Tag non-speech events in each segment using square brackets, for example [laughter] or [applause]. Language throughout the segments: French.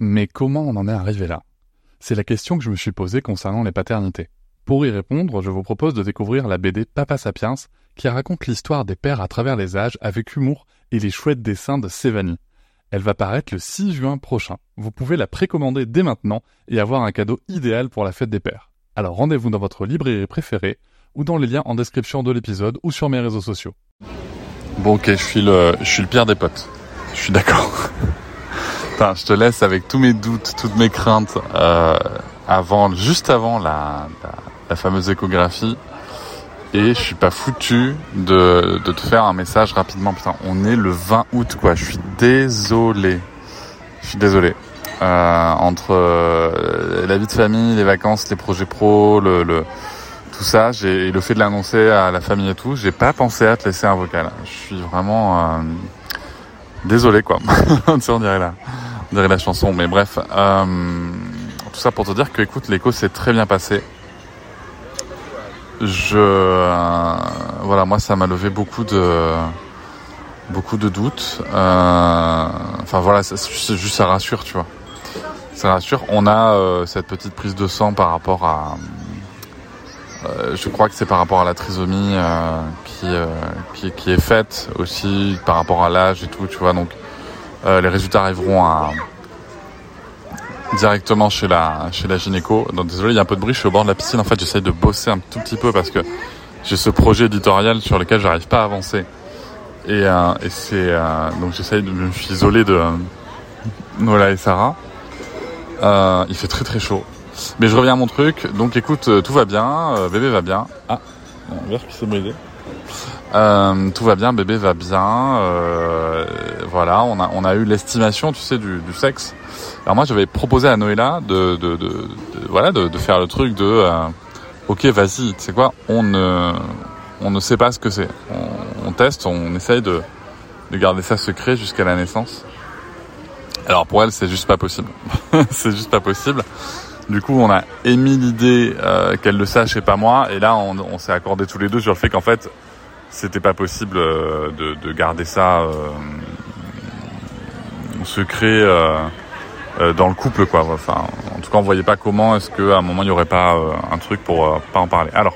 Mais comment on en est arrivé là? C'est la question que je me suis posée concernant les paternités. Pour y répondre, je vous propose de découvrir la BD Papa Sapiens, qui raconte l'histoire des pères à travers les âges avec humour et les chouettes dessins de Sévanie. Elle va paraître le 6 juin prochain. Vous pouvez la précommander dès maintenant et avoir un cadeau idéal pour la fête des pères. Alors rendez-vous dans votre librairie préférée ou dans les liens en description de l'épisode ou sur mes réseaux sociaux. Bon ok, je suis le, je suis le pire des potes. Je suis d'accord. Enfin, je te laisse avec tous mes doutes, toutes mes craintes euh, avant, juste avant la, la, fameuse échographie. Et je suis pas foutu de, de te faire un message rapidement. Putain, on est le 20 août quoi. Je suis désolé. Je suis désolé. Euh, entre euh, la vie de famille, les vacances, les projets pro, le, le tout ça, j'ai le fait de l'annoncer à la famille et tout, j'ai pas pensé à te laisser un vocal. Je suis vraiment euh, désolé quoi. [laughs] on dirait la, dirait la chanson, mais bref, euh, tout ça pour te dire que écoute, l'écho s'est très bien passé. Je euh, voilà, moi ça m'a levé beaucoup de beaucoup de doutes. Euh, enfin voilà, juste ça rassure, tu vois. Ça rassure. On a cette petite prise de sang par rapport à je crois que c'est par rapport à la trisomie qui, qui, qui, est faite aussi par rapport à l'âge et tout, tu vois. Donc les résultats arriveront à, directement chez la chez la gynéco. Donc désolé, il y a un peu de bruit. Je suis au bord de la piscine. En fait, j'essaye de bosser un tout petit peu parce que j'ai ce projet éditorial sur lequel j'arrive pas à avancer. Et, et c'est donc j'essaye de me suis isolé de Nola et Sarah. il fait très très chaud. Mais je reviens à mon truc. Donc écoute, tout va bien, euh, bébé va bien. Ah, un verre qui s'est brisé. Euh, tout va bien, bébé va bien. Euh, voilà, on a on a eu l'estimation, tu sais, du, du, sexe. Alors moi, j'avais proposé à Noëlla de de, de, voilà de, de, faire le truc de euh, ok, vas-y, tu sais quoi, on ne on ne sait pas ce que c'est. On, on, teste, on essaye de de garder ça secret jusqu'à la naissance. Alors pour elle, c'est juste pas possible. [laughs] c'est juste pas possible. Du coup, on a émis l'idée euh, qu'elle le sache et pas moi. Et là, on, on s'est accordé tous les deux sur le fait qu'en fait, c'était pas possible euh, de, de, garder ça euh, secret euh, euh, dans le couple, quoi. Enfin, en tout cas, on voyait pas comment est-ce qu'à un moment il y aurait pas euh, un truc pour pas en parler. Alors,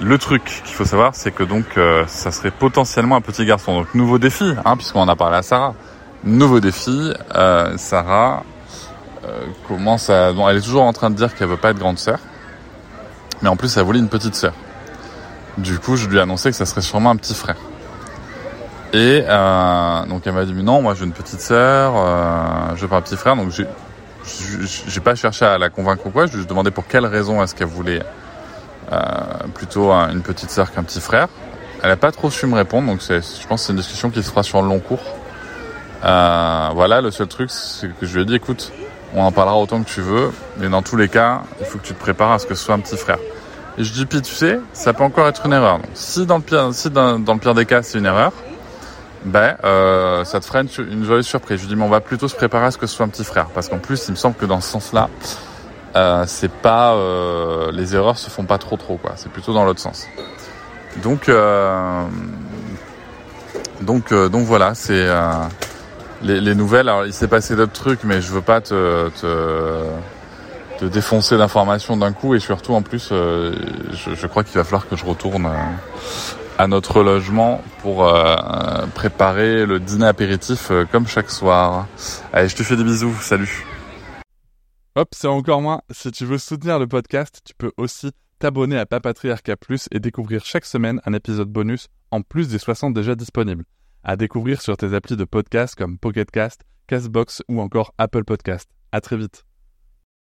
le truc qu'il faut savoir, c'est que donc ça serait potentiellement un petit garçon. Donc nouveau défi, hein, puisqu'on en a parlé à Sarah. Nouveau défi, Sarah euh, commence à... Bon, elle est toujours en train de dire qu'elle veut pas être grande sœur. Mais en plus, elle voulait une petite sœur. Du coup, je lui ai annoncé que ça serait sûrement un petit frère. Et euh, donc elle m'a dit mais non, moi j'ai une petite sœur, euh, je veux pas un petit frère. Donc j'ai j'ai pas cherché à la convaincre ou quoi. Je lui ai demandé pour quelle raison est-ce qu'elle voulait euh, plutôt une petite sœur qu'un petit frère. Elle a pas trop su me répondre, donc je pense que c'est une discussion qui se fera sur le long cours. Euh, voilà, le seul truc c'est que je lui ai dit écoute, on en parlera autant que tu veux, mais dans tous les cas, il faut que tu te prépares à ce que ce soit un petit frère. Et je dis, sais, ça peut encore être une erreur. Donc, si dans le pire, si dans, le pire des cas c'est une erreur, ben euh, ça te ferait une, une, joyeuse surprise. Je dis, mais on va plutôt se préparer à ce que ce soit un petit frère, parce qu'en plus, il me semble que dans ce sens-là, euh, c'est pas euh, les erreurs se font pas trop trop quoi. C'est plutôt dans l'autre sens. Donc donc donc voilà, c'est les, les, nouvelles. Alors, il s'est passé d'autres trucs, mais je veux pas te, te défoncer d'informations d'un coup. Et surtout, en plus, euh, je, crois qu'il va falloir que je retourne euh, à notre logement pour euh, préparer le dîner apéritif comme chaque soir. Allez, je te fais des bisous. Salut. Hop, c'est encore moins. Si tu veux soutenir le podcast, tu peux aussi t'abonner à Papatriarca Plus et découvrir chaque semaine un épisode bonus en plus des 60 déjà disponibles à découvrir sur tes applis de podcast comme Pocketcast, Castbox ou encore Apple Podcast. À très vite.